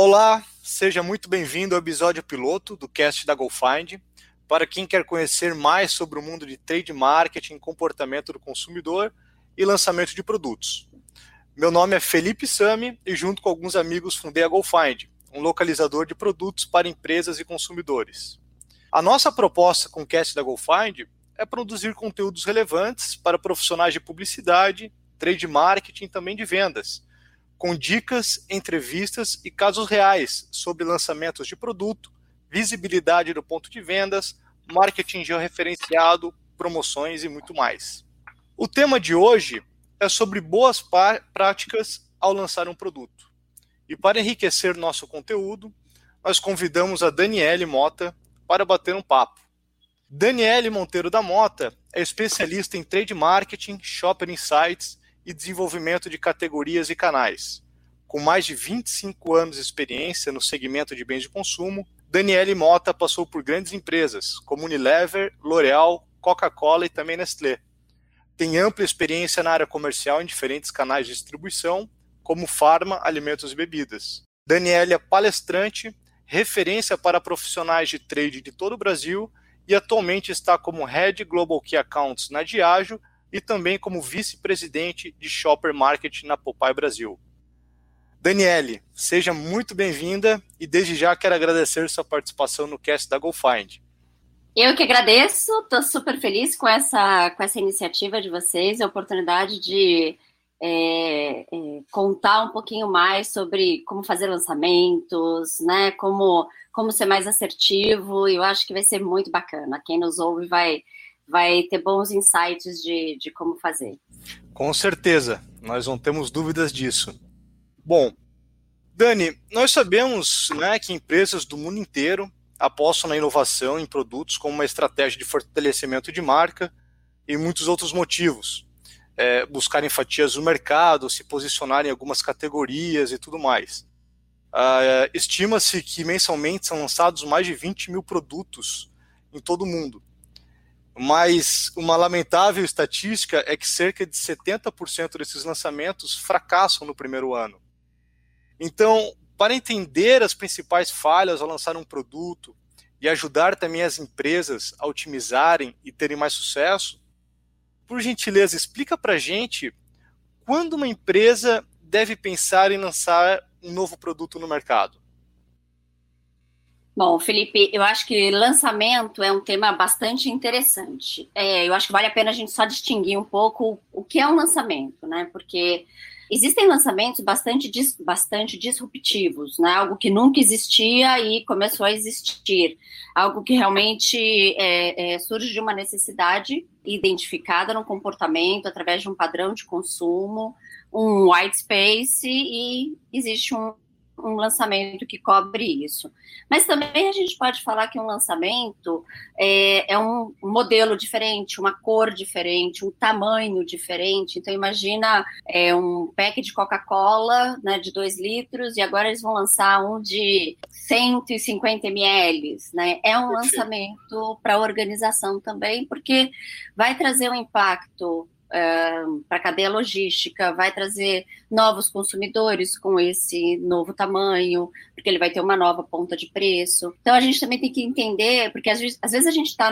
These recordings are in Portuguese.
Olá, seja muito bem-vindo ao episódio piloto do cast da GoFind. Para quem quer conhecer mais sobre o mundo de trade marketing, comportamento do consumidor e lançamento de produtos. Meu nome é Felipe Sami e junto com alguns amigos fundei a GoFind, um localizador de produtos para empresas e consumidores. A nossa proposta com o cast da GoFind é produzir conteúdos relevantes para profissionais de publicidade, trade marketing e também de vendas, com dicas, entrevistas e casos reais sobre lançamentos de produto, visibilidade do ponto de vendas, marketing georreferenciado, promoções e muito mais. O tema de hoje é sobre boas práticas ao lançar um produto. E para enriquecer nosso conteúdo, nós convidamos a Daniele Mota para bater um papo. Daniele Monteiro da Mota é especialista em trade marketing, shopper insights e desenvolvimento de categorias e canais. Com mais de 25 anos de experiência no segmento de bens de consumo, Daniele Mota passou por grandes empresas como Unilever, L'Oréal, Coca-Cola e também Nestlé. Tem ampla experiência na área comercial em diferentes canais de distribuição, como farma, alimentos e bebidas. Daniele é palestrante, referência para profissionais de trade de todo o Brasil e atualmente está como Head Global Key Accounts na Diageo e também como vice-presidente de Shopper Market na Popeye Brasil. Daniele, seja muito bem-vinda e desde já quero agradecer sua participação no cast da GoFind. Eu que agradeço, estou super feliz com essa, com essa iniciativa de vocês, a oportunidade de é, é, contar um pouquinho mais sobre como fazer lançamentos, né? Como, como ser mais assertivo, eu acho que vai ser muito bacana. Quem nos ouve vai, vai ter bons insights de, de como fazer. Com certeza, nós não temos dúvidas disso. Bom, Dani, nós sabemos né, que empresas do mundo inteiro apostam na inovação em produtos como uma estratégia de fortalecimento de marca e muitos outros motivos. É, buscarem fatias do mercado, se posicionar em algumas categorias e tudo mais. Uh, Estima-se que mensalmente são lançados mais de 20 mil produtos em todo o mundo. Mas uma lamentável estatística é que cerca de 70% desses lançamentos fracassam no primeiro ano. Então, para entender as principais falhas ao lançar um produto e ajudar também as empresas a otimizarem e terem mais sucesso, por gentileza, explica para a gente quando uma empresa deve pensar em lançar um novo produto no mercado. Bom, Felipe, eu acho que lançamento é um tema bastante interessante. É, eu acho que vale a pena a gente só distinguir um pouco o que é um lançamento, né? Porque Existem lançamentos bastante, bastante disruptivos, né? algo que nunca existia e começou a existir, algo que realmente é, é, surge de uma necessidade identificada no comportamento através de um padrão de consumo, um white space e existe um, um lançamento que cobre isso. Mas também a gente pode falar que um lançamento é, é, um modelo diferente, uma cor diferente, um tamanho diferente. Então, imagina é, um pack de Coca-Cola né, de 2 litros e agora eles vão lançar um de 150 ml. Né? É um lançamento para a organização também, porque vai trazer um impacto para a cadeia logística, vai trazer novos consumidores com esse novo tamanho, porque ele vai ter uma nova ponta de preço. Então a gente também tem que entender, porque às vezes, às vezes a gente está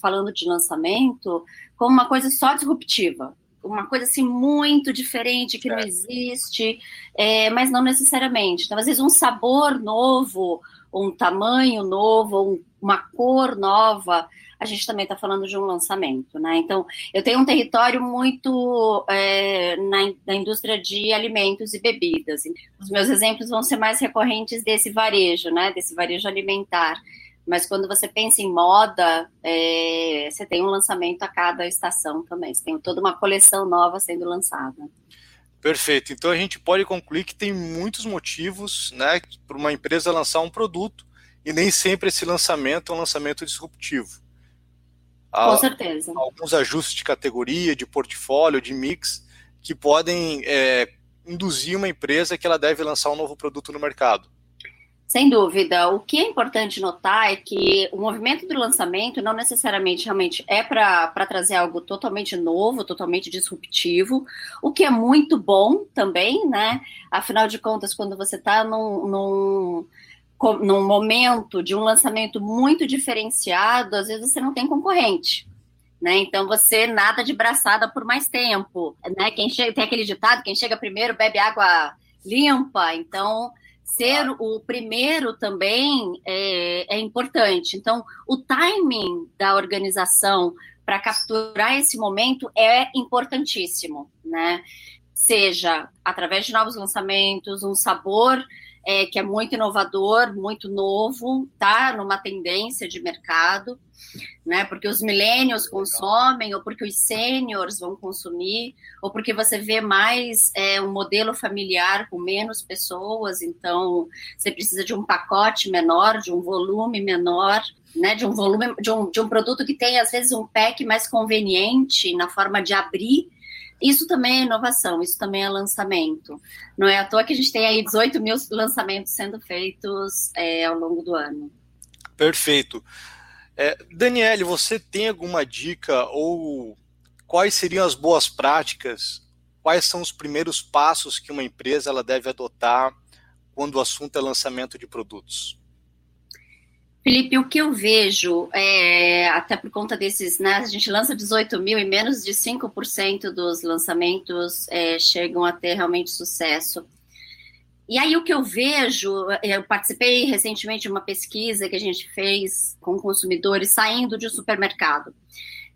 falando de lançamento como uma coisa só disruptiva, uma coisa assim muito diferente que não existe, é, mas não necessariamente. Então, às vezes, um sabor novo, um tamanho novo, uma cor nova, a gente também está falando de um lançamento, né? Então, eu tenho um território muito é, na, na, indústria de alimentos e bebidas. Os meus exemplos vão ser mais recorrentes desse varejo, né? Desse varejo alimentar. Mas quando você pensa em moda, é, você tem um lançamento a cada estação também. Você tem toda uma coleção nova sendo lançada. Perfeito. Então a gente pode concluir que tem muitos motivos, né, para uma empresa lançar um produto e nem sempre esse lançamento é um lançamento disruptivo. Com certeza. Alguns ajustes de categoria, de portfólio, de mix, que podem é, induzir uma empresa que ela deve lançar um novo produto no mercado. Sem dúvida. O que é importante notar é que o movimento do lançamento não necessariamente realmente é para trazer algo totalmente novo, totalmente disruptivo, o que é muito bom também, né? Afinal de contas, quando você está num, num, num momento de um lançamento muito diferenciado, às vezes você não tem concorrente. Né? Então você nada de braçada por mais tempo, né? Quem chega, tem aquele ditado, quem chega primeiro bebe água limpa. Então ser o primeiro também é, é importante. Então, o timing da organização para capturar esse momento é importantíssimo, né? Seja através de novos lançamentos, um sabor é, que é muito inovador, muito novo, tá? Numa tendência de mercado, né? Porque os millennials consomem, ou porque os seniors vão consumir, ou porque você vê mais é, um modelo familiar com menos pessoas, então você precisa de um pacote menor, de um volume menor, né? De um volume, de um, de um produto que tem às vezes um pack mais conveniente na forma de abrir isso também é inovação, isso também é lançamento. Não é à toa que a gente tem aí 18 mil lançamentos sendo feitos é, ao longo do ano. Perfeito. É, Daniele, você tem alguma dica ou quais seriam as boas práticas? Quais são os primeiros passos que uma empresa ela deve adotar quando o assunto é lançamento de produtos? Felipe, o que eu vejo, é, até por conta desses, né, a gente lança 18 mil e menos de 5% dos lançamentos é, chegam a ter realmente sucesso. E aí o que eu vejo, eu participei recentemente de uma pesquisa que a gente fez com consumidores saindo de um supermercado.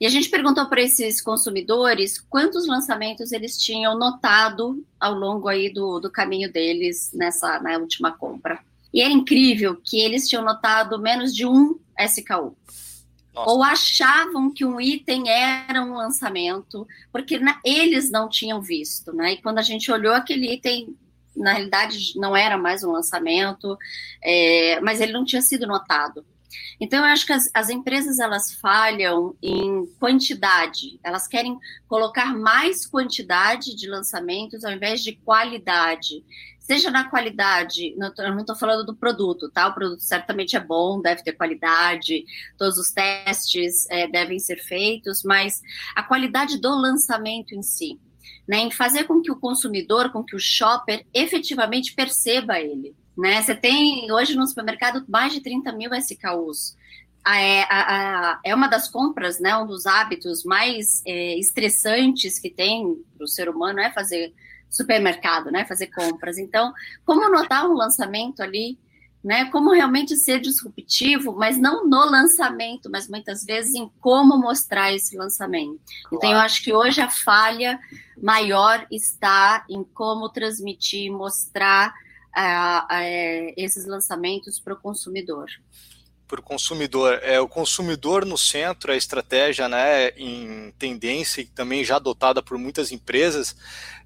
E a gente perguntou para esses consumidores quantos lançamentos eles tinham notado ao longo aí do, do caminho deles nessa na última compra. E é incrível que eles tinham notado menos de um SKU. Nossa. Ou achavam que um item era um lançamento, porque na, eles não tinham visto, né? E quando a gente olhou aquele item, na realidade não era mais um lançamento, é, mas ele não tinha sido notado. Então, eu acho que as, as, empresas elas falham em quantidade, elas querem colocar mais quantidade de lançamentos ao invés de qualidade seja na qualidade, não eu não estou falando do produto, tá? O produto certamente é bom, deve ter qualidade, todos os testes é, devem ser feitos, mas a qualidade do lançamento em si, né? Em fazer com que o consumidor, com que o shopper efetivamente perceba ele. Né? Você tem hoje no supermercado mais de 30 mil SKUs. É, a, a, é uma das compras, né, um dos hábitos mais é, estressantes que tem para o ser humano é fazer supermercado, né? Fazer compras. Então, como notar um lançamento ali, né? Como realmente ser disruptivo, mas não no lançamento, mas muitas vezes em como mostrar esse lançamento. Claro. Então, eu acho que hoje a falha maior está em como transmitir, mostrar uh, uh, esses lançamentos para o consumidor para o consumidor. É o consumidor no centro, a estratégia né, em tendência e também já adotada por muitas empresas.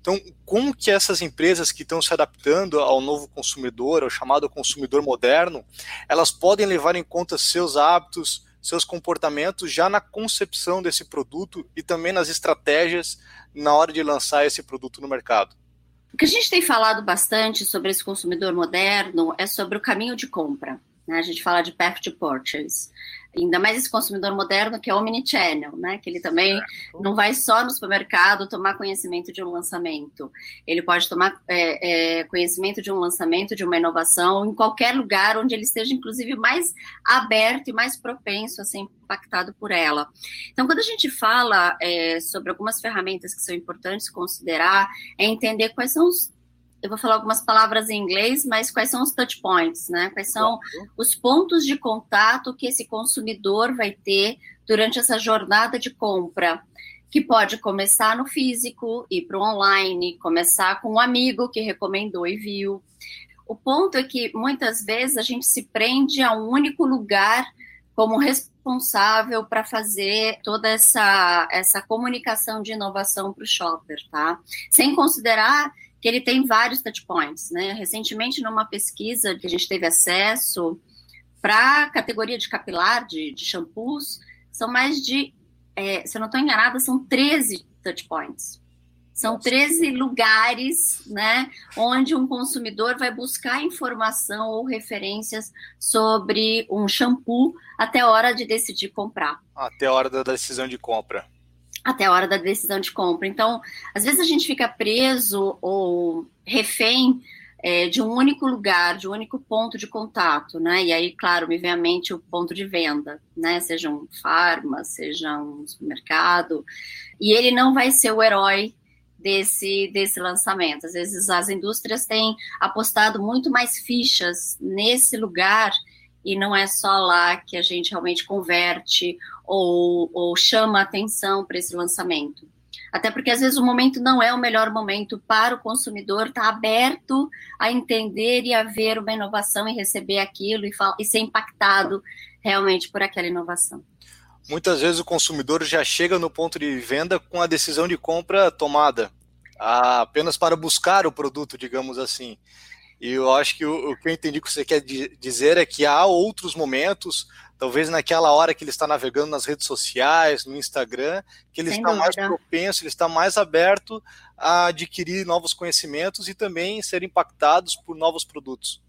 Então, como que essas empresas que estão se adaptando ao novo consumidor, ao chamado consumidor moderno, elas podem levar em conta seus hábitos, seus comportamentos já na concepção desse produto e também nas estratégias na hora de lançar esse produto no mercado? O que a gente tem falado bastante sobre esse consumidor moderno é sobre o caminho de compra. Né? A gente fala de path to purchase. Ainda mais esse consumidor moderno que é omnichannel, né? Que ele também não vai só no supermercado tomar conhecimento de um lançamento. Ele pode tomar é, é, conhecimento de um lançamento, de uma inovação, em qualquer lugar onde ele esteja, inclusive, mais aberto e mais propenso a ser impactado por ela. Então, quando a gente fala é, sobre algumas ferramentas que são importantes considerar, é entender quais são os eu vou falar algumas palavras em inglês, mas quais são os touch points, né? Quais são os pontos de contato que esse consumidor vai ter durante essa jornada de compra? Que pode começar no físico, ir para o online, começar com um amigo que recomendou e viu. O ponto é que muitas vezes a gente se prende a um único lugar como responsável para fazer toda essa, essa comunicação de inovação para o shopper, tá? Sem considerar que ele tem vários touchpoints, né? Recentemente, numa pesquisa que a gente teve acesso para a categoria de capilar, de, de shampoos, são mais de, é, se eu não estou enganada, são 13 touchpoints. São 13 lugares, né, onde um consumidor vai buscar informação ou referências sobre um shampoo até a hora de decidir comprar. Até a hora da decisão de compra. Até a hora da decisão de compra. Então, às vezes a gente fica preso ou refém é, de um único lugar, de um único ponto de contato, né? E aí, claro, me vem à mente o ponto de venda, né? Seja um farma, seja um supermercado, e ele não vai ser o herói desse, desse lançamento. Às vezes as indústrias têm apostado muito mais fichas nesse lugar e não é só lá que a gente realmente converte ou, ou chama atenção para esse lançamento. Até porque às vezes o momento não é o melhor momento para o consumidor estar tá aberto a entender e a ver uma inovação e receber aquilo e, e ser impactado realmente por aquela inovação. Muitas vezes o consumidor já chega no ponto de venda com a decisão de compra tomada, apenas para buscar o produto, digamos assim. E eu acho que o, o que eu entendi que você quer dizer é que há outros momentos, talvez naquela hora que ele está navegando nas redes sociais, no Instagram, que ele Sem está dúvida. mais propenso, ele está mais aberto a adquirir novos conhecimentos e também ser impactados por novos produtos.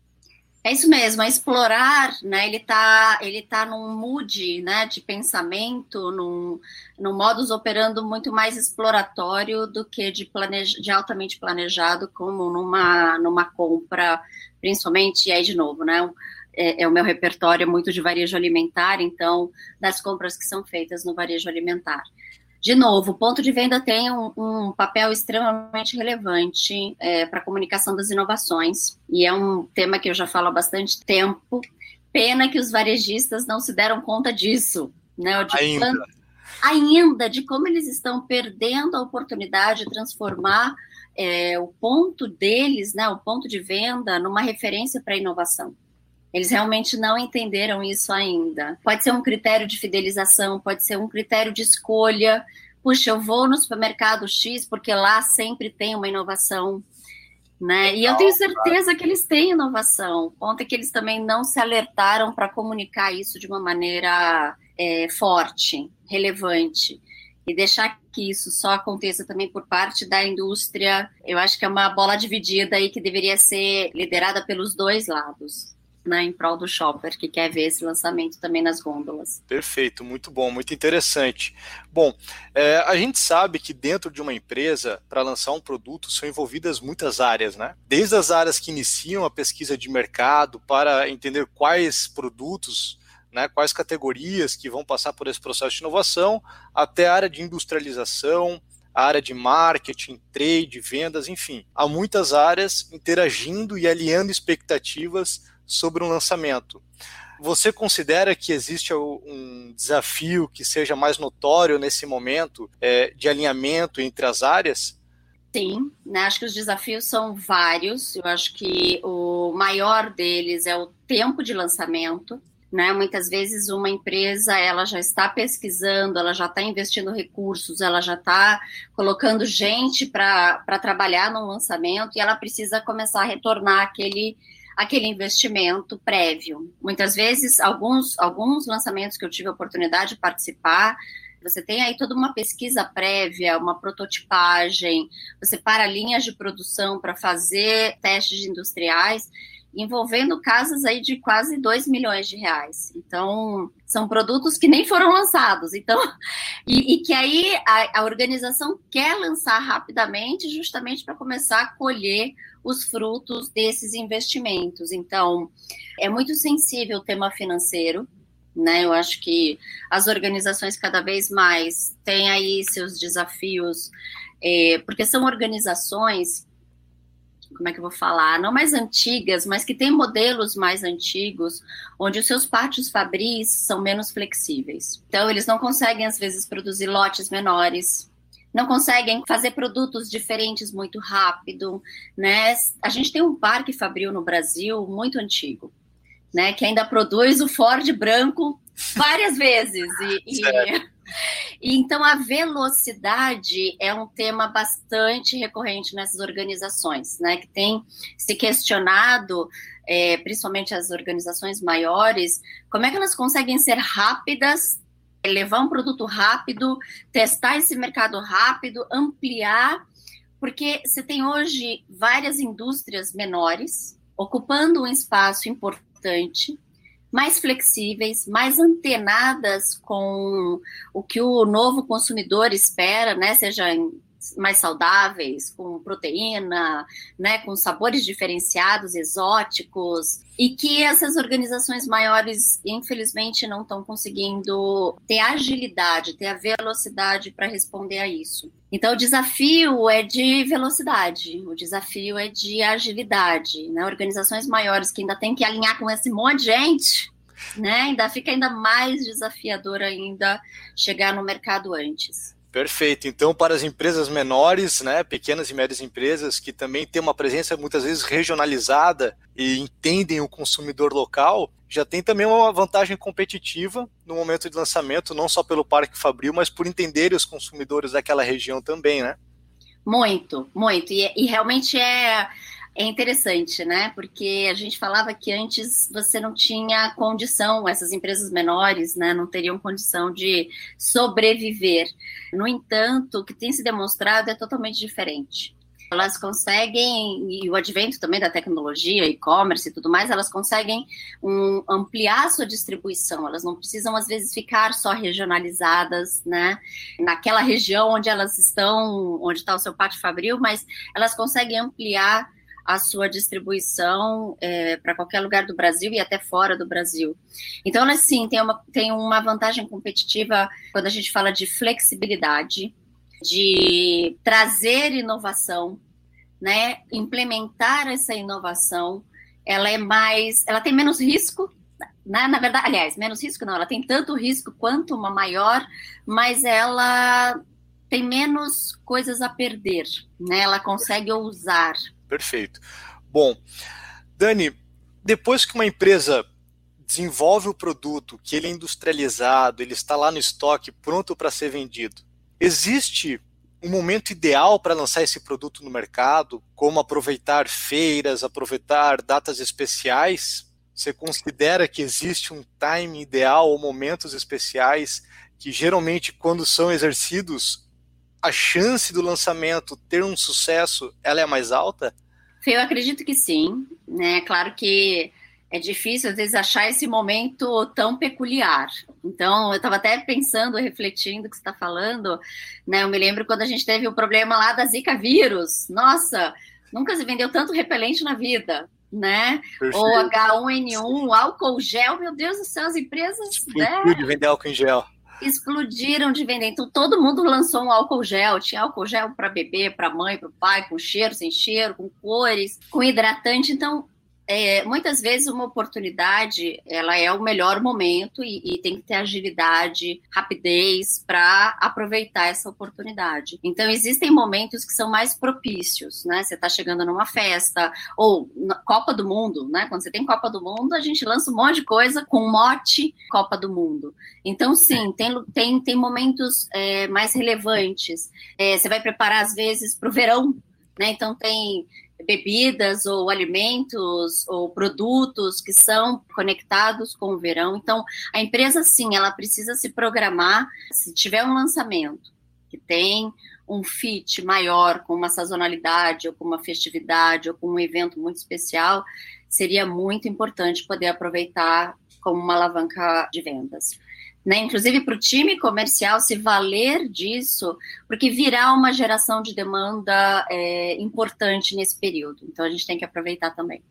É isso mesmo, é explorar, né? Ele está ele tá num mood, né, de pensamento, num, num modus operando muito mais exploratório do que de, planeja, de altamente planejado, como numa, numa compra, principalmente, e aí de novo, né? É, é, o meu repertório muito de varejo alimentar, então, das compras que são feitas no varejo alimentar. De novo, o ponto de venda tem um, um papel extremamente relevante é, para a comunicação das inovações, e é um tema que eu já falo há bastante tempo. Pena que os varejistas não se deram conta disso, né? De ainda. Quando, ainda, de como eles estão perdendo a oportunidade de transformar é, o ponto deles, né, o ponto de venda, numa referência para a inovação. Eles realmente não entenderam isso ainda. Pode ser um critério de fidelização, pode ser um critério de escolha. Puxa, eu vou no supermercado X porque lá sempre tem uma inovação. Né? E eu tenho certeza que eles têm inovação. O ponto é que eles também não se alertaram para comunicar isso de uma maneira é, forte, relevante. E deixar que isso só aconteça também por parte da indústria, eu acho que é uma bola dividida aí que deveria ser liderada pelos dois lados né, em prol do shopper que quer ver esse lançamento também nas gôndolas. Perfeito, muito bom, muito interessante. Bom, é, a gente sabe que dentro de uma empresa, para lançar um produto, são envolvidas muitas áreas, né? Desde as áreas que iniciam a pesquisa de mercado para entender quais produtos né, quais categorias que vão passar por esse processo de inovação, até a área de industrialização, a área de marketing, trade, vendas, enfim. Há muitas áreas interagindo e alinhando expectativas sobre um lançamento. Você considera que existe um desafio que seja mais notório nesse momento é, de alinhamento entre as áreas? Sim, né? acho que os desafios são vários. Eu acho que o maior deles é o tempo de lançamento. Né? Muitas vezes uma empresa ela já está pesquisando, ela já está investindo recursos, ela já está colocando gente para trabalhar no lançamento e ela precisa começar a retornar aquele aquele investimento prévio. Muitas vezes, alguns, alguns lançamentos que eu tive a oportunidade de participar, você tem aí toda uma pesquisa prévia, uma prototipagem, você para linhas de produção para fazer testes industriais, envolvendo casas aí de quase 2 milhões de reais. Então, são produtos que nem foram lançados. Então, e, e que aí a, a organização quer lançar rapidamente, justamente para começar a colher os frutos desses investimentos. Então, é muito sensível o tema financeiro, né? Eu acho que as organizações cada vez mais têm aí seus desafios, é, porque são organizações, como é que eu vou falar, não mais antigas, mas que têm modelos mais antigos, onde os seus pátios fabris são menos flexíveis. Então, eles não conseguem, às vezes, produzir lotes menores, não conseguem fazer produtos diferentes muito rápido, né? A gente tem um parque fabril no Brasil muito antigo, né? Que ainda produz o Ford branco várias vezes e, e, então a velocidade é um tema bastante recorrente nessas organizações, né? Que tem se questionado é, principalmente as organizações maiores, como é que elas conseguem ser rápidas levar um produto rápido, testar esse mercado rápido, ampliar porque você tem hoje várias indústrias menores ocupando um espaço importante, mais flexíveis, mais antenadas com o que o novo consumidor espera, né? Seja em mais saudáveis, com proteína, né, com sabores diferenciados, exóticos, e que essas organizações maiores, infelizmente, não estão conseguindo ter agilidade, ter a velocidade para responder a isso. Então, o desafio é de velocidade, o desafio é de agilidade. Né? Organizações maiores que ainda têm que alinhar com esse monte de gente, né? ainda fica ainda mais desafiador ainda chegar no mercado antes. Perfeito. Então, para as empresas menores, né, pequenas e médias empresas que também têm uma presença muitas vezes regionalizada e entendem o consumidor local, já tem também uma vantagem competitiva no momento de lançamento, não só pelo Parque Fabril, mas por entenderem os consumidores daquela região também, né? Muito, muito. E, e realmente é é interessante, né? Porque a gente falava que antes você não tinha condição, essas empresas menores, né, não teriam condição de sobreviver. No entanto, o que tem se demonstrado é totalmente diferente. Elas conseguem, e o advento também da tecnologia, e-commerce e tudo mais, elas conseguem um, ampliar a sua distribuição. Elas não precisam, às vezes, ficar só regionalizadas, né? Naquela região onde elas estão, onde está o seu pátio fabril, mas elas conseguem ampliar a sua distribuição é, para qualquer lugar do Brasil e até fora do Brasil. Então, ela sim tem uma, tem uma vantagem competitiva quando a gente fala de flexibilidade, de trazer inovação, né? Implementar essa inovação, ela é mais, ela tem menos risco. Né? Na verdade, aliás, menos risco não, ela tem tanto risco quanto uma maior, mas ela tem menos coisas a perder, né? Ela consegue ousar, Perfeito. Bom, Dani, depois que uma empresa desenvolve o produto, que ele é industrializado, ele está lá no estoque, pronto para ser vendido, existe um momento ideal para lançar esse produto no mercado, como aproveitar feiras, aproveitar datas especiais? Você considera que existe um time ideal ou momentos especiais que geralmente quando são exercidos, a chance do lançamento ter um sucesso, ela é mais alta? Eu acredito que sim, né? Claro que é difícil às vezes achar esse momento tão peculiar. Então, eu estava até pensando, refletindo o que você está falando, né? Eu me lembro quando a gente teve o problema lá da Zika vírus. Nossa, nunca se vendeu tanto repelente na vida, né? Perfeito. Ou H1N1, álcool gel, meu Deus do céu, as empresas. Né? de vender álcool em gel explodiram de vender. Então todo mundo lançou um álcool gel. Tinha álcool gel para bebê, para mãe, para o pai, com cheiro, sem cheiro, com cores, com hidratante. Então é, muitas vezes uma oportunidade ela é o melhor momento e, e tem que ter agilidade, rapidez para aproveitar essa oportunidade. Então existem momentos que são mais propícios, né? Você está chegando numa festa ou Copa do Mundo, né? Quando você tem Copa do Mundo, a gente lança um monte de coisa com mote Copa do Mundo. Então sim, tem, tem, tem momentos é, mais relevantes. É, você vai preparar às vezes para o verão né? Então tem bebidas ou alimentos ou produtos que são conectados com o verão. Então, a empresa sim, ela precisa se programar. Se tiver um lançamento que tem um fit maior com uma sazonalidade ou com uma festividade ou com um evento muito especial, seria muito importante poder aproveitar como uma alavanca de vendas né? Inclusive para o time comercial se valer disso, porque virá uma geração de demanda é, importante nesse período. Então a gente tem que aproveitar também.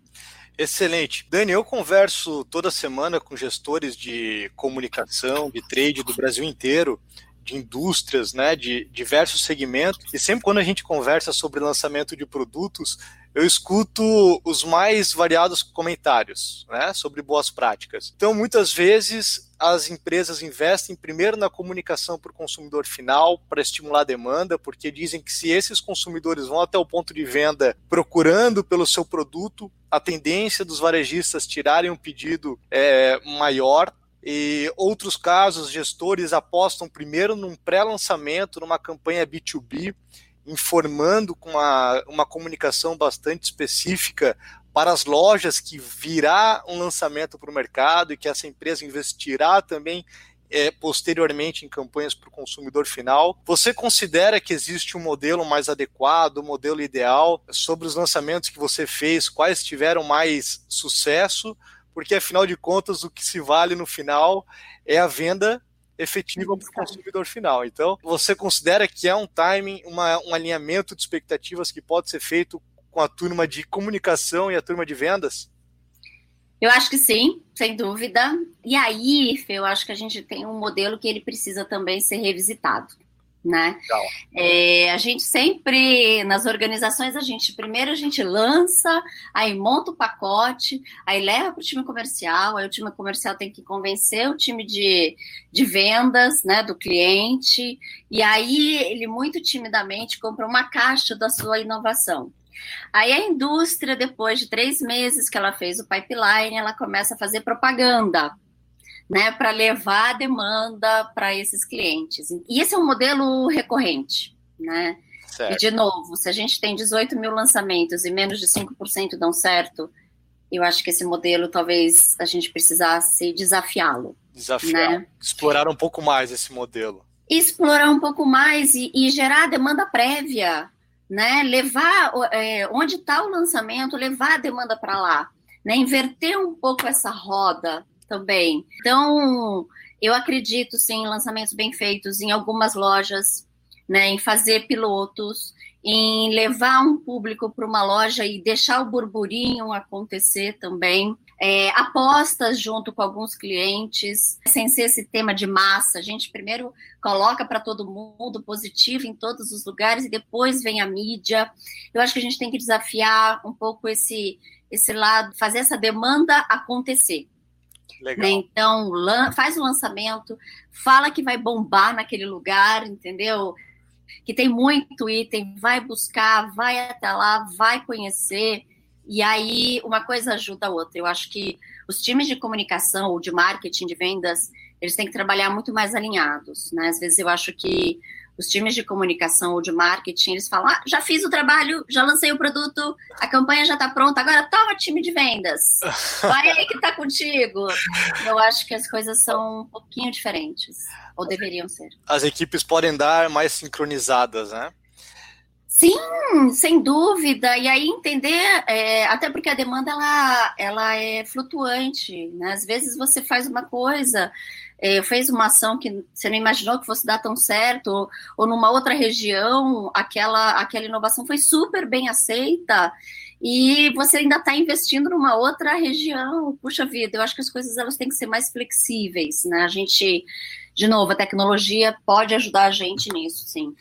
Excelente. Dani, eu converso toda semana com gestores de comunicação, de trade do Brasil inteiro, de indústrias, né, de diversos segmentos, e sempre quando a gente conversa sobre lançamento de produtos, eu escuto os mais variados comentários né, sobre boas práticas. Então, muitas vezes, as empresas investem primeiro na comunicação para o consumidor final, para estimular a demanda, porque dizem que se esses consumidores vão até o ponto de venda procurando pelo seu produto, a tendência dos varejistas tirarem um pedido é maior, e outros casos, gestores apostam primeiro num pré-lançamento, numa campanha B2B, informando com uma, uma comunicação bastante específica para as lojas que virá um lançamento para o mercado e que essa empresa investirá também é, posteriormente em campanhas para o consumidor final. Você considera que existe um modelo mais adequado, um modelo ideal sobre os lançamentos que você fez, quais tiveram mais sucesso? Porque afinal de contas, o que se vale no final é a venda efetiva para o consumidor final. Então, você considera que é um timing, uma, um alinhamento de expectativas que pode ser feito com a turma de comunicação e a turma de vendas? Eu acho que sim, sem dúvida. E aí, Fê, eu acho que a gente tem um modelo que ele precisa também ser revisitado né? É, a gente sempre, nas organizações, a gente primeiro a gente lança, aí monta o pacote, aí leva para o time comercial, aí o time comercial tem que convencer o time de, de vendas, né, do cliente, e aí ele muito timidamente compra uma caixa da sua inovação. Aí a indústria, depois de três meses que ela fez o pipeline, ela começa a fazer propaganda né, para levar a demanda para esses clientes. E esse é um modelo recorrente, né? Certo. E, de novo, se a gente tem 18 mil lançamentos e menos de 5% dão certo, eu acho que esse modelo talvez a gente precisasse desafiá-lo. Desafiar, né? explorar um pouco mais esse modelo. Explorar um pouco mais e, e gerar demanda prévia, né? Levar é, onde está o lançamento, levar a demanda para lá, né? Inverter um pouco essa roda também. Então, eu acredito sim em lançamentos bem feitos em algumas lojas, né, em fazer pilotos, em levar um público para uma loja e deixar o burburinho acontecer também. É, apostas junto com alguns clientes, sem ser esse tema de massa. A gente primeiro coloca para todo mundo positivo em todos os lugares e depois vem a mídia. Eu acho que a gente tem que desafiar um pouco esse, esse lado, fazer essa demanda acontecer. Né? Então, faz o lançamento, fala que vai bombar naquele lugar, entendeu? Que tem muito item, vai buscar, vai até lá, vai conhecer. E aí, uma coisa ajuda a outra. Eu acho que os times de comunicação ou de marketing, de vendas, eles têm que trabalhar muito mais alinhados. Né? Às vezes eu acho que os times de comunicação ou de marketing, eles falam: ah, já fiz o trabalho, já lancei o produto, a campanha já está pronta, agora toma time de vendas. Vai aí que está contigo. Eu acho que as coisas são um pouquinho diferentes, ou deveriam ser. As equipes podem dar mais sincronizadas, né? Sim, sem dúvida. E aí entender, é, até porque a demanda ela, ela é flutuante. Né? Às vezes você faz uma coisa, é, fez uma ação que você não imaginou que fosse dar tão certo, ou, numa outra região, aquela, aquela inovação foi super bem aceita e você ainda está investindo numa outra região. Puxa vida, eu acho que as coisas elas têm que ser mais flexíveis, né? A gente, de novo, a tecnologia pode ajudar a gente nisso, sim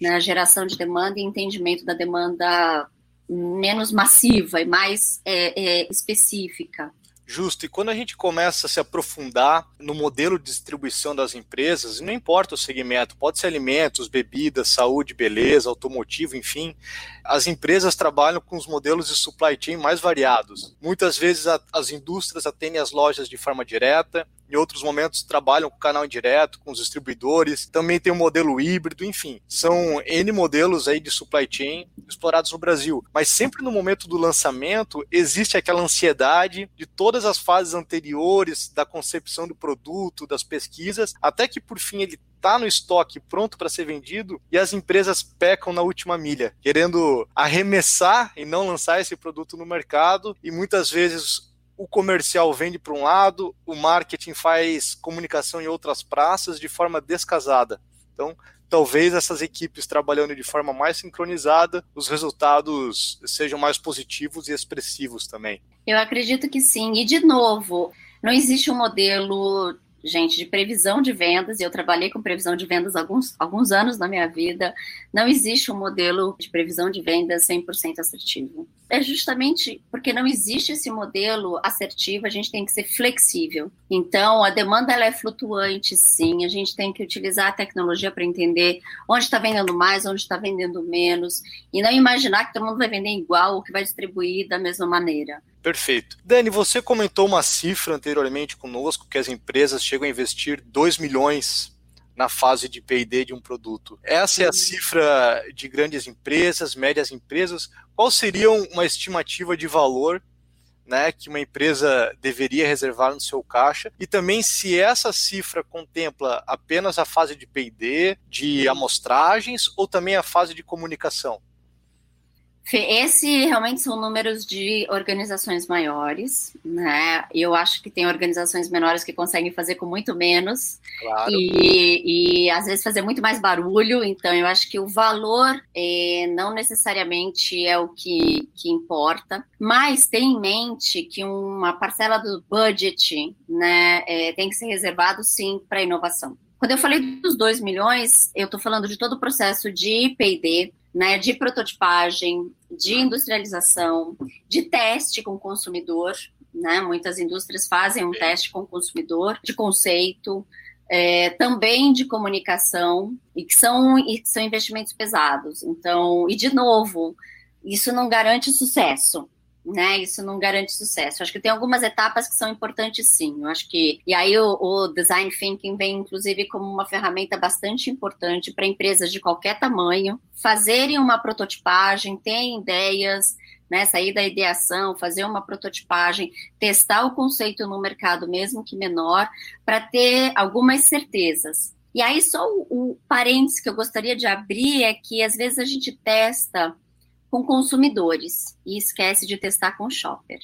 na né, geração de demanda e entendimento da demanda menos massiva e mais é, é, específica. Justo, e quando a gente começa a se aprofundar no modelo de distribuição das empresas, não importa o segmento, pode ser alimentos, bebidas, saúde, beleza, automotivo, enfim, as empresas trabalham com os modelos de supply chain mais variados. Muitas vezes as indústrias atendem as lojas de forma direta, em outros momentos trabalham com canal indireto, com os distribuidores, também tem o um modelo híbrido, enfim, são N modelos aí de supply chain explorados no Brasil. Mas sempre no momento do lançamento existe aquela ansiedade de todas as fases anteriores da concepção do produto, das pesquisas, até que por fim ele está no estoque pronto para ser vendido e as empresas pecam na última milha, querendo arremessar e não lançar esse produto no mercado e muitas vezes o comercial vende para um lado, o marketing faz comunicação em outras praças de forma descasada. Então, talvez essas equipes trabalhando de forma mais sincronizada, os resultados sejam mais positivos e expressivos também. Eu acredito que sim. E, de novo, não existe um modelo gente, de previsão de vendas, e eu trabalhei com previsão de vendas alguns, alguns anos na minha vida, não existe um modelo de previsão de vendas 100% assertivo. É justamente porque não existe esse modelo assertivo, a gente tem que ser flexível. Então, a demanda ela é flutuante, sim, a gente tem que utilizar a tecnologia para entender onde está vendendo mais, onde está vendendo menos, e não imaginar que todo mundo vai vender igual ou que vai distribuir da mesma maneira. Perfeito. Dani, você comentou uma cifra anteriormente conosco que as empresas chegam a investir 2 milhões na fase de P&D de um produto. Essa é a cifra de grandes empresas, médias empresas. Qual seria uma estimativa de valor né, que uma empresa deveria reservar no seu caixa e também se essa cifra contempla apenas a fase de P&D, de amostragens ou também a fase de comunicação. Esse realmente são números de organizações maiores, né? Eu acho que tem organizações menores que conseguem fazer com muito menos claro. e, e às vezes fazer muito mais barulho. Então, eu acho que o valor é, não necessariamente é o que, que importa, mas tem em mente que uma parcela do budget, né, é, tem que ser reservado sim para inovação. Quando eu falei dos 2 milhões, eu estou falando de todo o processo de P&D, né, de prototipagem, de industrialização, de teste com o consumidor. Né? Muitas indústrias fazem um teste com o consumidor, de conceito, é, também de comunicação, e que são, e que são investimentos pesados. Então, e de novo, isso não garante sucesso né? Isso não garante sucesso. acho que tem algumas etapas que são importantes, sim. Eu acho que e aí o, o design thinking vem inclusive como uma ferramenta bastante importante para empresas de qualquer tamanho fazerem uma prototipagem, terem ideias, né, sair da ideação, fazer uma prototipagem, testar o conceito no mercado, mesmo que menor, para ter algumas certezas. E aí, só o, o parênteses que eu gostaria de abrir é que às vezes a gente testa com consumidores e esquece de testar com shopper.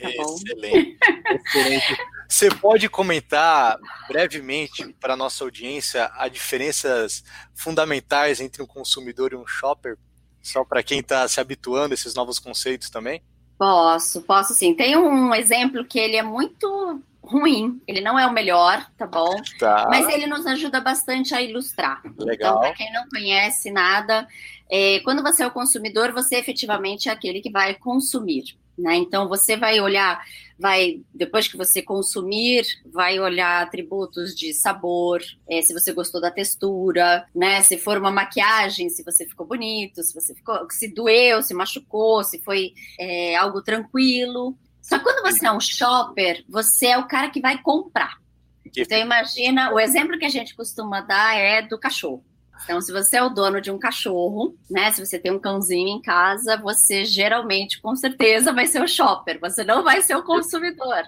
Tá Excelente. Excelente. Você pode comentar brevemente para a nossa audiência as diferenças fundamentais entre um consumidor e um shopper? Só para quem está se habituando a esses novos conceitos também? Posso, posso sim. Tem um exemplo que ele é muito ruim, ele não é o melhor, tá bom? Tá. Mas ele nos ajuda bastante a ilustrar. Legal. Então, para quem não conhece nada, é, quando você é o consumidor, você efetivamente é aquele que vai consumir. Né? Então você vai olhar, vai depois que você consumir, vai olhar atributos de sabor, é, se você gostou da textura, né? Se for uma maquiagem, se você ficou bonito, se você ficou, se doeu, se machucou, se foi é, algo tranquilo. Só quando você é um shopper, você é o cara que vai comprar. Então imagina, o exemplo que a gente costuma dar é do cachorro. Então, se você é o dono de um cachorro, né? Se você tem um cãozinho em casa, você geralmente, com certeza, vai ser o shopper, você não vai ser o consumidor.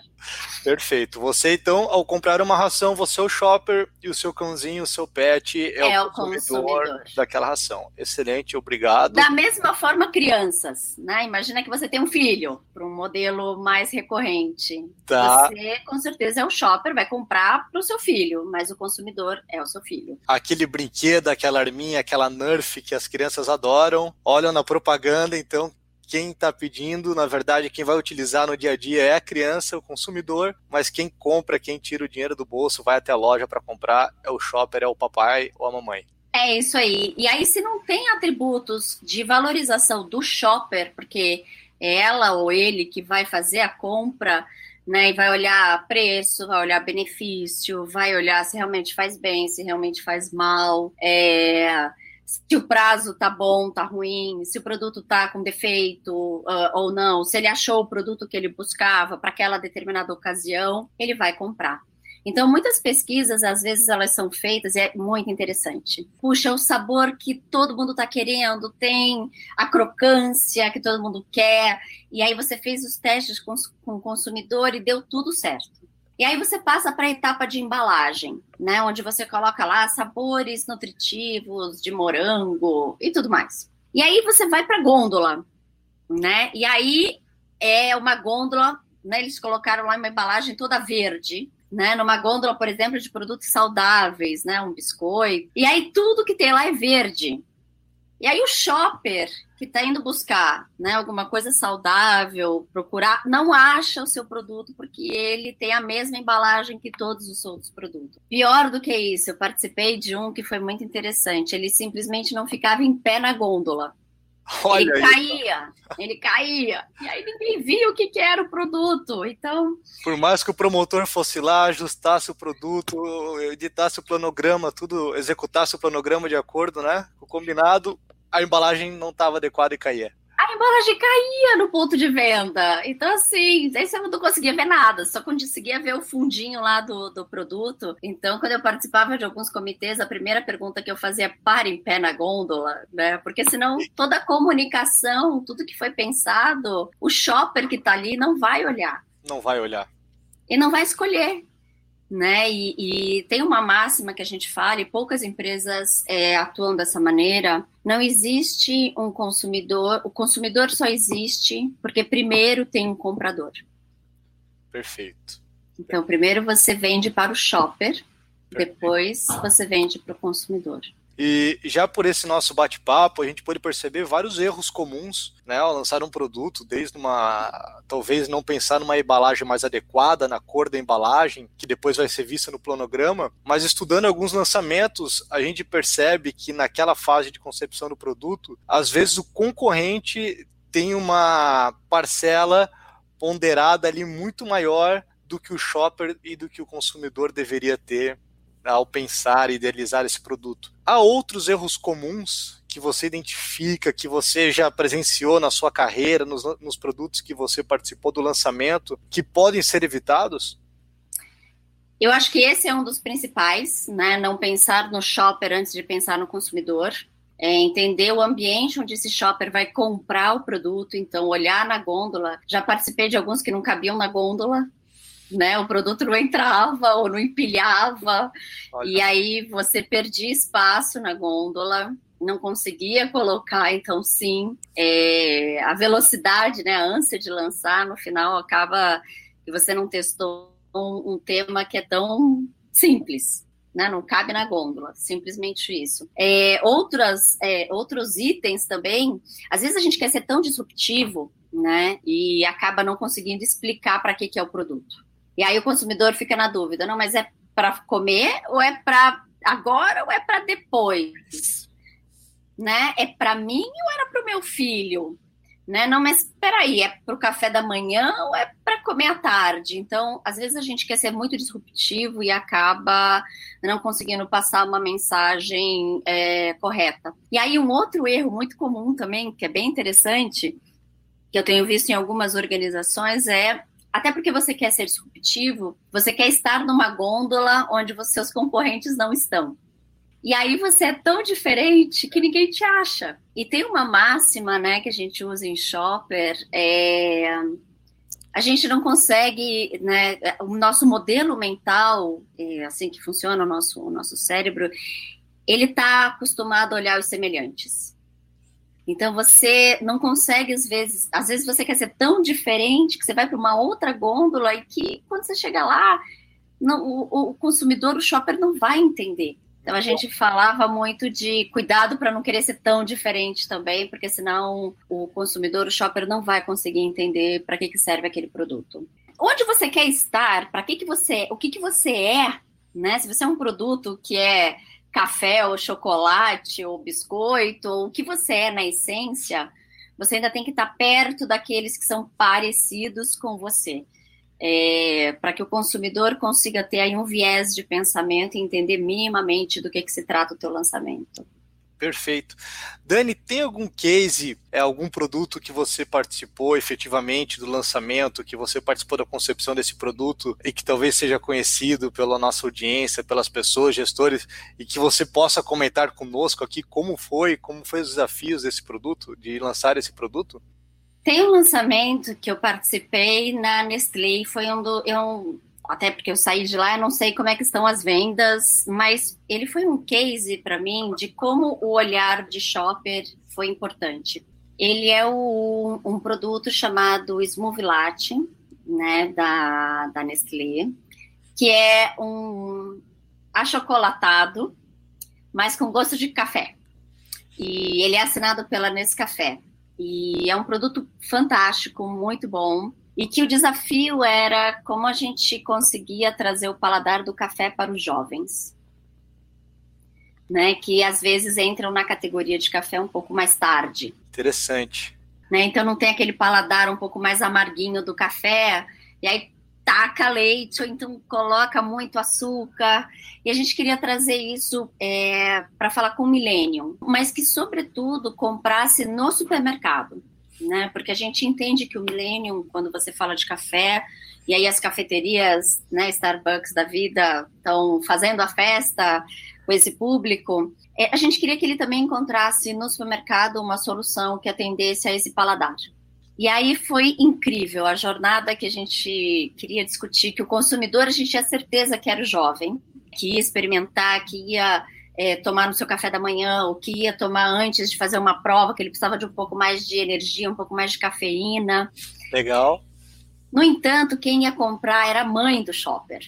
Perfeito. Você, então, ao comprar uma ração, você é o shopper e o seu cãozinho, o seu pet é, é o, consumidor, consumidor, daquela ração. Excelente, obrigado. Da mesma forma, crianças, né? Imagina que você tem um filho, para um modelo mais recorrente. Tá. Você, com certeza, é o shopper, vai comprar para o seu filho, mas o consumidor é o seu filho. Aquele brinquedo, aquela arminha, aquela Nerf que as crianças adoram, olham na propaganda, então quem está pedindo, na verdade, quem vai utilizar no dia a dia é a criança, o consumidor, mas quem compra, quem tira o dinheiro do bolso, vai até a loja para comprar, é o shopper, é o papai ou a mamãe. É isso aí. E aí, se não tem atributos de valorização do shopper, porque é ela ou ele que vai fazer a compra, né, e vai olhar preço, vai olhar benefício, vai olhar se realmente faz bem, se realmente faz mal, é, se o prazo tá bom, tá ruim, se o produto tá com defeito uh, ou não, se ele achou o produto que ele buscava para aquela determinada ocasião, ele vai comprar. Então, muitas pesquisas, às vezes, elas são feitas e é muito interessante. Puxa, o sabor que todo mundo está querendo, tem a crocância que todo mundo quer, e aí você fez os testes com, com o consumidor e deu tudo certo. E aí você passa para a etapa de embalagem, né? Onde você coloca lá sabores nutritivos de morango e tudo mais. E aí você vai para a gôndola, né? E aí é uma gôndola, né? Eles colocaram lá uma embalagem toda verde, né? Numa gôndola, por exemplo, de produtos saudáveis, né? Um biscoito. E aí tudo que tem lá é verde. E aí o shopper que está indo buscar né, alguma coisa saudável, procurar, não acha o seu produto porque ele tem a mesma embalagem que todos os outros produtos. Pior do que isso, eu participei de um que foi muito interessante. Ele simplesmente não ficava em pé na gôndola. Olha ele caía, ele caía. E aí ninguém via o que, que era o produto. Então. Por mais que o promotor fosse lá, ajustasse o produto, editasse o planograma, tudo, executasse o planograma de acordo, né? O combinado, a embalagem não estava adequada e caía. A embalagem caía no ponto de venda. Então, assim, aí você não conseguia ver nada, só conseguia ver o fundinho lá do, do produto. Então, quando eu participava de alguns comitês, a primeira pergunta que eu fazia é para em pé na gôndola, né? Porque senão toda a comunicação, tudo que foi pensado, o shopper que está ali não vai olhar. Não vai olhar. E não vai escolher né? E, e, tem uma máxima que a gente fala, e poucas empresas é, atuam dessa maneira. Não existe um consumidor, o consumidor só existe porque primeiro tem um comprador. Perfeito. Então, primeiro você vende para o shopper, Perfeito. depois você vende para o consumidor. E já por esse nosso bate-papo, a gente pode perceber vários erros comuns, né, ao lançar um produto, desde uma, talvez não pensar numa embalagem mais adequada, na cor da embalagem, que depois vai ser vista no planograma, mas estudando alguns lançamentos, a gente percebe que naquela fase de concepção do produto, às vezes o concorrente tem uma parcela ponderada ali muito maior do que o shopper e do que o consumidor deveria ter ao pensar e idealizar esse produto. Há outros erros comuns que você identifica, que você já presenciou na sua carreira, nos, nos produtos que você participou do lançamento, que podem ser evitados? Eu acho que esse é um dos principais, né? Não pensar no shopper antes de pensar no consumidor. É entender o ambiente onde esse shopper vai comprar o produto, então olhar na gôndola. Já participei de alguns que não cabiam na gôndola, né? O produto não entrava ou não empilhava, Olha. e aí você perdia espaço na gôndola, não conseguia colocar, então sim, é, a velocidade, né? A ânsia de lançar no final acaba que você não testou um, um tema que é tão simples. Né, não cabe na gôndola, simplesmente isso. É, outras, é, outros itens também, às vezes a gente quer ser tão disruptivo, né, e acaba não conseguindo explicar para que, que é o produto. E aí o consumidor fica na dúvida, não, mas é para comer ou é para agora ou é para depois? Né? É para mim ou era para o meu filho? Né? Não, mas espera aí, é para o café da manhã ou é para comer à tarde? Então, às vezes a gente quer ser muito disruptivo e acaba não conseguindo passar uma mensagem é, correta. E aí um outro erro muito comum também, que é bem interessante, que eu tenho visto em algumas organizações, é até porque você quer ser disruptivo, você quer estar numa gôndola onde os seus concorrentes não estão. E aí você é tão diferente que ninguém te acha. E tem uma máxima, né, que a gente usa em shopper, é... a gente não consegue, né, o nosso modelo mental, é assim que funciona o nosso, o nosso cérebro, ele está acostumado a olhar os semelhantes. Então você não consegue às vezes, às vezes você quer ser tão diferente que você vai para uma outra gôndola e que quando você chega lá, não, o, o, consumidor, o shopper não vai entender. Então a gente falava muito de cuidado para não querer ser tão diferente também, porque senão o consumidor, o shopper não vai conseguir entender para que, que serve aquele produto. Onde você quer estar? Para que que você, o que que você é, né? Se você é um produto que é café ou chocolate ou biscoito, ou o que você é na essência, você ainda tem que estar perto daqueles que são parecidos com você. É, para que o consumidor consiga ter aí um viés de pensamento e entender minimamente do que, que se trata o teu lançamento. Perfeito. Dani, tem algum case, é, algum produto que você participou efetivamente do lançamento, que você participou da concepção desse produto e que talvez seja conhecido pela nossa audiência, pelas pessoas, gestores, e que você possa comentar conosco aqui como foi, como foi os desafios desse produto, de lançar esse produto? Tem um lançamento que eu participei na Nestlé, foi um do, eu até porque eu saí de lá, eu não sei como é que estão as vendas, mas ele foi um case para mim de como o olhar de shopper foi importante. Ele é o, um produto chamado Smooth Latte, né, da, da Nestlé, que é um achocolatado, mas com gosto de café. E ele é assinado pela Nescafé. E é um produto fantástico, muito bom e que o desafio era como a gente conseguia trazer o paladar do café para os jovens. Né, que às vezes entram na categoria de café um pouco mais tarde. Interessante. Né, então não tem aquele paladar um pouco mais amarguinho do café, e aí taca leite, ou então coloca muito açúcar. E a gente queria trazer isso é, para falar com o Millennium, mas que, sobretudo, comprasse no supermercado né? Porque a gente entende que o Millennium, quando você fala de café, e aí as cafeterias, né, Starbucks da vida, estão fazendo a festa com esse público, é, a gente queria que ele também encontrasse no supermercado uma solução que atendesse a esse paladar. E aí foi incrível a jornada que a gente queria discutir, que o consumidor, a gente tinha certeza que era o jovem, que ia experimentar, que ia é, tomar no seu café da manhã, ou que ia tomar antes de fazer uma prova, que ele precisava de um pouco mais de energia, um pouco mais de cafeína. Legal. No entanto, quem ia comprar era a mãe do shopper.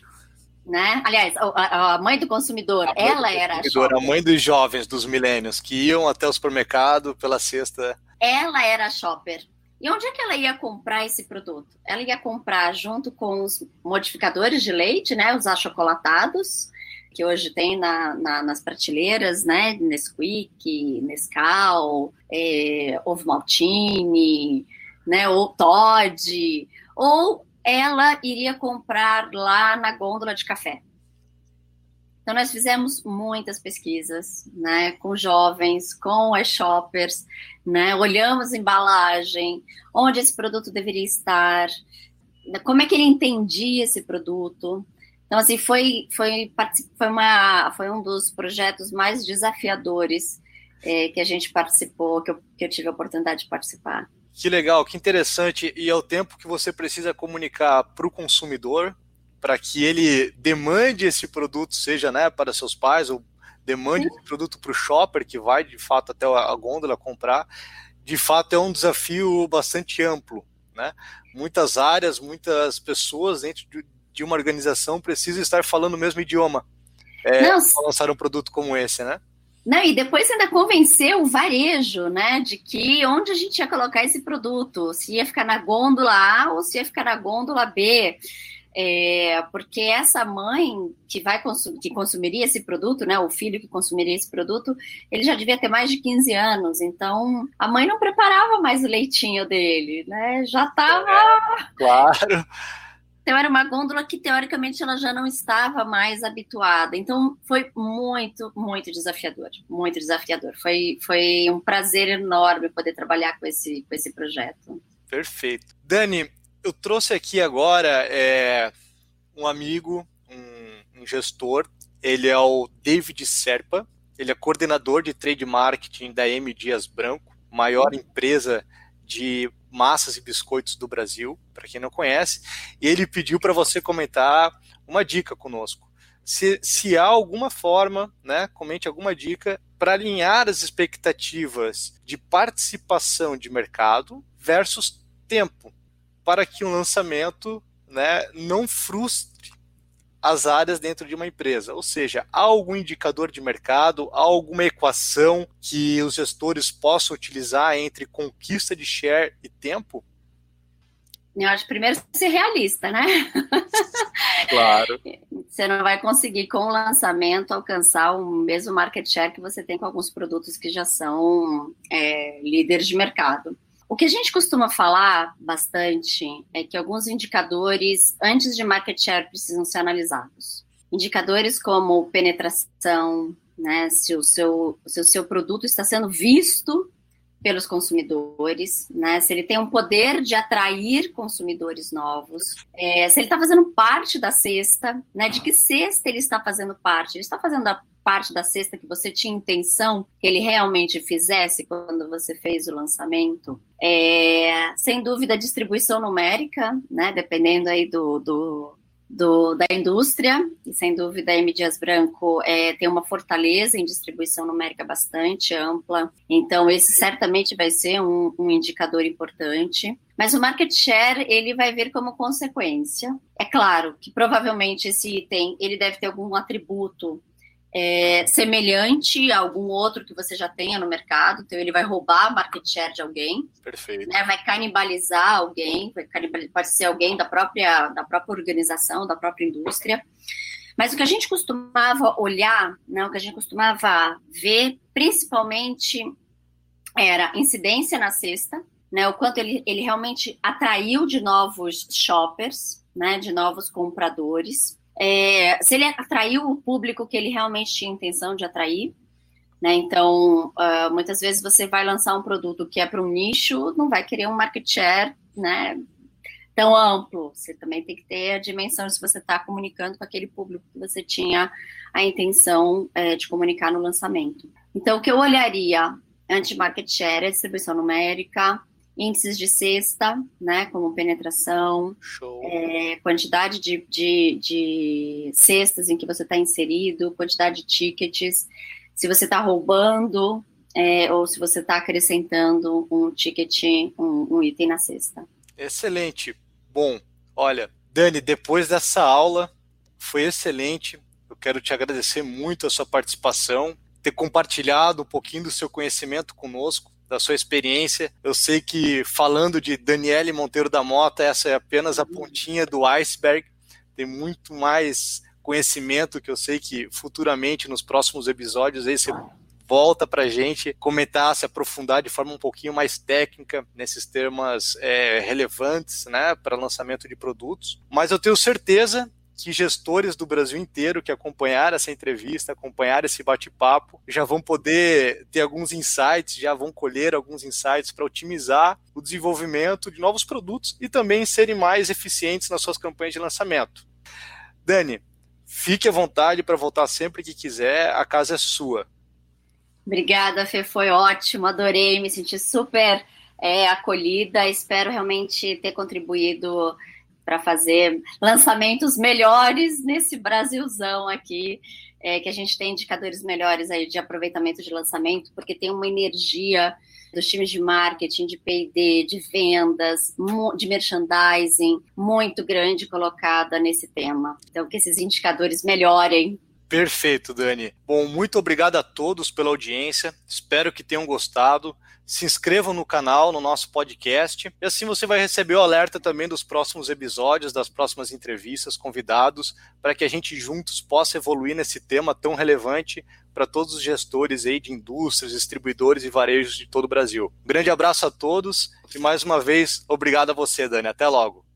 Né? Aliás, a, a mãe do consumidor, mãe ela do era consumidor, a, a mãe dos jovens, dos milênios, que iam até o supermercado pela cesta. Ela era a shopper. E onde é que ela ia comprar esse produto? Ela ia comprar junto com os modificadores de leite, né, os achocolatados, que hoje tem na, na, nas prateleiras, né? Nesquik, Nescau, é, Ovo Maltine, né? Ou Todd, ou ela iria comprar lá na gôndola de café. Então, nós fizemos muitas pesquisas, né, com jovens, com as shoppers, né, olhamos embalagem, onde esse produto deveria estar, como é que ele entendia esse produto, então, assim, foi, foi, foi, uma, foi um dos projetos mais desafiadores é, que a gente participou, que eu, que eu tive a oportunidade de participar. Que legal, que interessante. E é o tempo que você precisa comunicar para o consumidor, para que ele demande esse produto, seja né, para seus pais, ou demande Sim. esse produto para o shopper, que vai de fato até a gôndola comprar. De fato, é um desafio bastante amplo. Né? Muitas áreas, muitas pessoas dentro de, de uma organização precisa estar falando o mesmo idioma. É, para lançar um produto como esse, né? Não, e depois ainda convenceu o varejo, né, de que onde a gente ia colocar esse produto, se ia ficar na gôndola A ou se ia ficar na gôndola B. É, porque essa mãe que vai consumir, que consumiria esse produto, né, o filho que consumiria esse produto, ele já devia ter mais de 15 anos, então a mãe não preparava mais o leitinho dele, né, já estava... É, claro, então era uma gôndola que teoricamente ela já não estava mais habituada. Então foi muito, muito desafiador, muito desafiador. Foi, foi um prazer enorme poder trabalhar com esse, com esse projeto. Perfeito. Dani, eu trouxe aqui agora é, um amigo, um, um gestor. Ele é o David Serpa. Ele é coordenador de trade marketing da M Dias Branco, maior empresa de massas e biscoitos do Brasil, para quem não conhece, e ele pediu para você comentar uma dica conosco. Se, se há alguma forma, né, comente alguma dica para alinhar as expectativas de participação de mercado versus tempo, para que o lançamento né, não frustre as áreas dentro de uma empresa. Ou seja, há algum indicador de mercado, há alguma equação que os gestores possam utilizar entre conquista de share e tempo? Eu acho primeiro ser realista, né? Claro. Você não vai conseguir com o lançamento alcançar o mesmo market share que você tem com alguns produtos que já são é, líderes de mercado. O que a gente costuma falar bastante é que alguns indicadores, antes de market share, precisam ser analisados. Indicadores como penetração, né, se o seu, se o seu produto está sendo visto pelos consumidores, né? Se ele tem um poder de atrair consumidores novos, é, se ele está fazendo parte da cesta, né? De que cesta ele está fazendo parte? Ele está fazendo a parte da cesta que você tinha intenção que ele realmente fizesse quando você fez o lançamento. É, sem dúvida, distribuição numérica, né? Dependendo aí do, do, do, da indústria, e sem dúvida a M. Dias Branco é, tem uma fortaleza em distribuição numérica bastante ampla, então esse certamente vai ser um, um indicador importante. Mas o market share ele vai vir como consequência. É claro que provavelmente esse item ele deve ter algum atributo é, semelhante a algum outro que você já tenha no mercado, então ele vai roubar a market share de alguém. Né, vai canibalizar alguém, vai canibalizar, pode ser alguém da própria, da própria organização, da própria indústria. Mas o que a gente costumava olhar, né, o que a gente costumava ver, principalmente, era incidência na cesta, né, o quanto ele, ele realmente atraiu de novos shoppers, né, de novos compradores, é, se ele atraiu o público que ele realmente tinha intenção de atrair, Né? Então, uh, muitas vezes você vai lançar um produto que é para um nicho, não vai querer um market share né, tão amplo. Você também tem que ter a dimensão se você está comunicando com aquele público que você tinha a intenção é, de comunicar no lançamento. Então, o que eu olharia anti-market share é distribuição numérica, índices de cesta, né, como penetração, é, quantidade de, de, de, cestas em que você está inserido, quantidade de tickets, se você está roubando é, ou se você está acrescentando um ticket, um, um item na cesta. Excelente. Bom, olha, Dani, depois dessa aula, foi excelente. Eu quero te agradecer muito a sua participação, ter compartilhado um pouquinho do seu conhecimento conosco, da sua experiência. Eu sei que falando de Daniele Monteiro da Mota, essa é apenas a pontinha do iceberg. Tem muito mais conhecimento que eu sei que futuramente nos próximos episódios aí você volta para a gente comentar, se aprofundar de forma um pouquinho mais técnica nesses temas é, relevantes né, para lançamento de produtos. Mas eu tenho certeza que gestores do Brasil inteiro que acompanharam essa entrevista, acompanharam esse bate-papo, já vão poder ter alguns insights, já vão colher alguns insights para otimizar o desenvolvimento de novos produtos e também serem mais eficientes nas suas campanhas de lançamento. Dani, fique à vontade para voltar sempre que quiser, a casa é sua. Obrigada, Fê, foi ótimo, adorei, me senti super é, acolhida, espero realmente ter contribuído para fazer lançamentos melhores nesse Brasilzão aqui, é, que a gente tem indicadores melhores aí de aproveitamento de lançamento, porque tem uma energia dos times de marketing, de P&D, de vendas, de merchandising muito grande colocada nesse tema. Então, que esses indicadores melhorem Perfeito, Dani. Bom, muito obrigado a todos pela audiência. Espero que tenham gostado. Se inscrevam no canal, no nosso podcast, e assim você vai receber o alerta também dos próximos episódios, das próximas entrevistas, convidados, para que a gente juntos possa evoluir nesse tema tão relevante para todos os gestores aí de indústrias, distribuidores e varejos de todo o Brasil. Um grande abraço a todos e mais uma vez, obrigado a você, Dani. Até logo.